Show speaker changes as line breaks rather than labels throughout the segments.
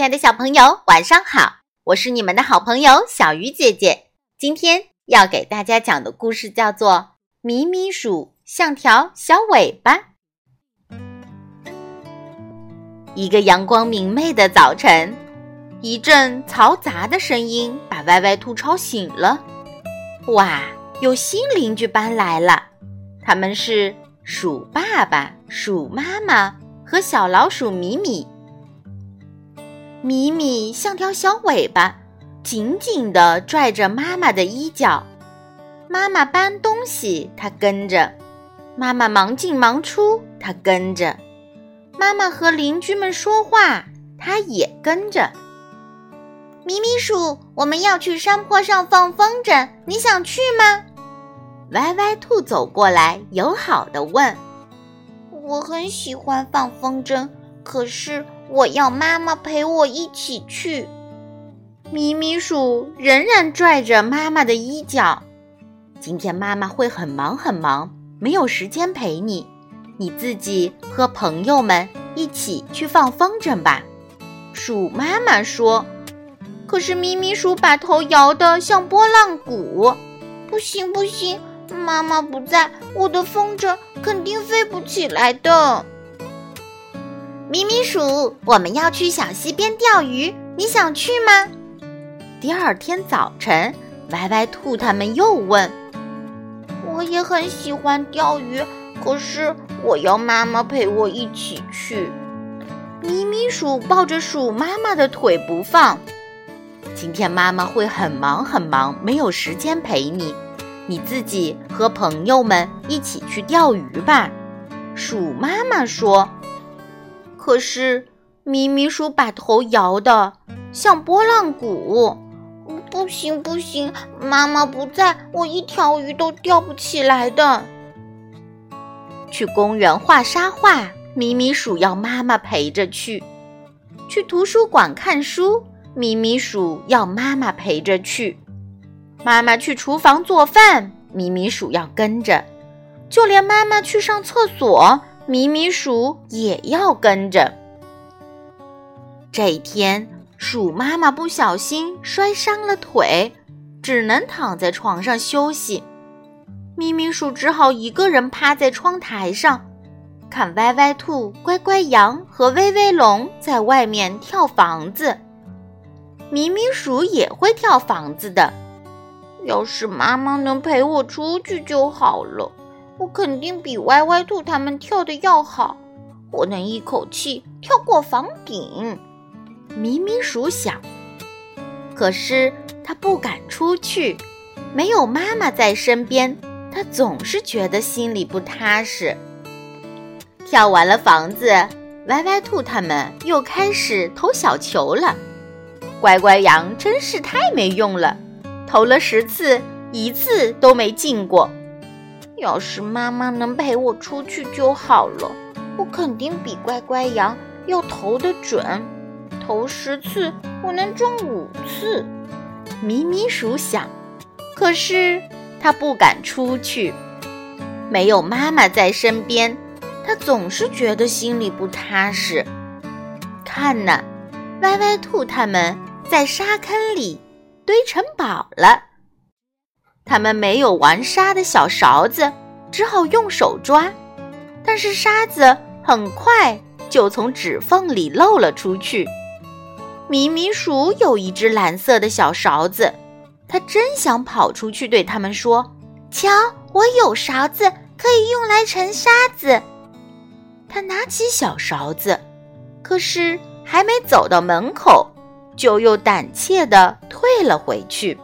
亲爱的小朋友，晚上好！我是你们的好朋友小鱼姐姐。今天要给大家讲的故事叫做《咪咪鼠像条小尾巴》。一个阳光明媚的早晨，一阵嘈杂的声音把歪歪兔吵醒了。哇，有新邻居搬来了，他们是鼠爸爸、鼠妈妈和小老鼠米米。米米像条小尾巴，紧紧地拽着妈妈的衣角。妈妈搬东西，它跟着；妈妈忙进忙出，它跟着；妈妈和邻居们说话，它也跟着。
米米鼠，我们要去山坡上放风筝，你想去吗？
歪歪兔走过来，友好的问：“
我很喜欢放风筝，可是……”我要妈妈陪我一起去。
咪咪鼠仍然拽着妈妈的衣角。今天妈妈会很忙很忙，没有时间陪你，你自己和朋友们一起去放风筝吧。鼠妈妈说。
可是咪咪鼠把头摇得像拨浪鼓。不行不行，妈妈不在，我的风筝肯定飞不起来的。
咪咪鼠，我们要去小溪边钓鱼，你想去吗？第二天早晨，歪歪兔他们又问：“
我也很喜欢钓鱼，可是我要妈妈陪我一起去。”
咪咪鼠抱着鼠妈妈的腿不放。今天妈妈会很忙很忙，没有时间陪你，你自己和朋友们一起去钓鱼吧。鼠妈妈说。可是，咪咪鼠把头摇得像拨浪鼓。
不行不行，妈妈不在，我一条鱼都钓不起来的。
去公园画沙画，咪咪鼠要妈妈陪着去；去图书馆看书，咪咪鼠要妈妈陪着去；妈妈去厨房做饭，咪咪鼠要跟着；就连妈妈去上厕所。咪咪鼠也要跟着。这一天，鼠妈妈不小心摔伤了腿，只能躺在床上休息。咪咪鼠只好一个人趴在窗台上，看歪歪兔、乖乖羊和威威龙在外面跳房子。咪咪鼠也会跳房子的，
要是妈妈能陪我出去就好了。我肯定比歪歪兔他们跳的要好，我能一口气跳过房顶。
咪咪鼠想，可是他不敢出去，没有妈妈在身边，他总是觉得心里不踏实。跳完了房子，歪歪兔他们又开始投小球了。乖乖羊真是太没用了，投了十次，一次都没进过。
要是妈妈能陪我出去就好了，我肯定比乖乖羊要投得准。投十次，我能中五次。
咪咪鼠想，可是它不敢出去，没有妈妈在身边，它总是觉得心里不踏实。看呐，歪歪兔他们在沙坑里堆城堡了。他们没有玩沙的小勺子，只好用手抓，但是沙子很快就从指缝里漏了出去。咪咪鼠有一只蓝色的小勺子，它真想跑出去对他们说：“
瞧，我有勺子，可以用来盛沙子。”
它拿起小勺子，可是还没走到门口，就又胆怯地退了回去。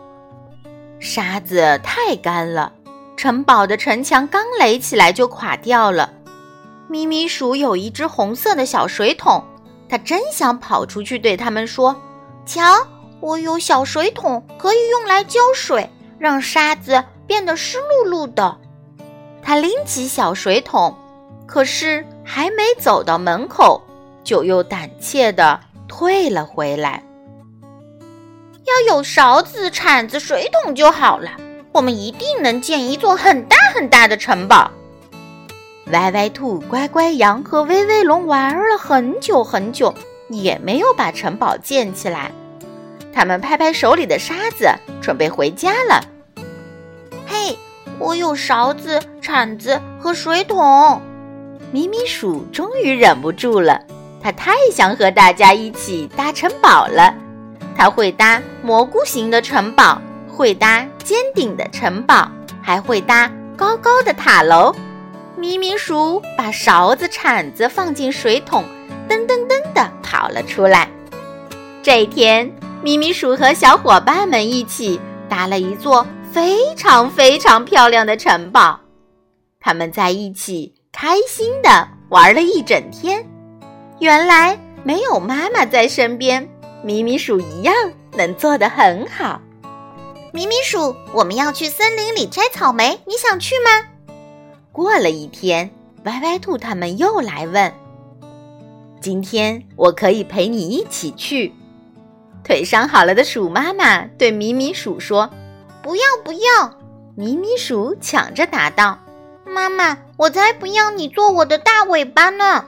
沙子太干了，城堡的城墙刚垒起来就垮掉了。咪咪鼠有一只红色的小水桶，它真想跑出去对他们说：“
瞧，我有小水桶，可以用来浇水，让沙子变得湿漉漉的。”
它拎起小水桶，可是还没走到门口，就又胆怯地退了回来。
要有勺子、铲子、水桶就好了，我们一定能建一座很大很大的城堡。
歪歪兔、乖乖羊和威威龙玩了很久很久，也没有把城堡建起来。他们拍拍手里的沙子，准备回家了。
嘿，我有勺子、铲子和水桶。
咪咪鼠终于忍不住了，它太想和大家一起搭城堡了。它会搭蘑菇形的城堡，会搭尖顶的城堡，还会搭高高的塔楼。咪咪鼠把勺子、铲子放进水桶，噔噔噔地跑了出来。这一天，咪咪鼠和小伙伴们一起搭了一座非常非常漂亮的城堡。他们在一起开心地玩了一整天。原来没有妈妈在身边，咪咪鼠一样能做得很好。
米米鼠，我们要去森林里摘草莓，你想去吗？
过了一天，歪歪兔他们又来问：“今天我可以陪你一起去？”腿伤好了的鼠妈妈对米米鼠说：“
不要不要！”
米米鼠抢着答道：“
妈妈，我才不要你做我的大尾巴呢！”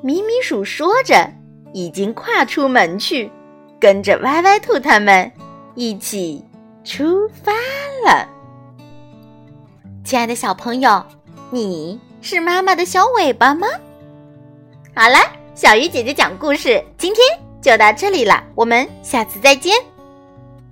米米鼠说着，已经跨出门去，跟着歪歪兔他们一起出发了。亲爱的小朋友。你是妈妈的小尾巴吗？好了，小鱼姐姐讲故事，今天就到这里了，我们下次再见。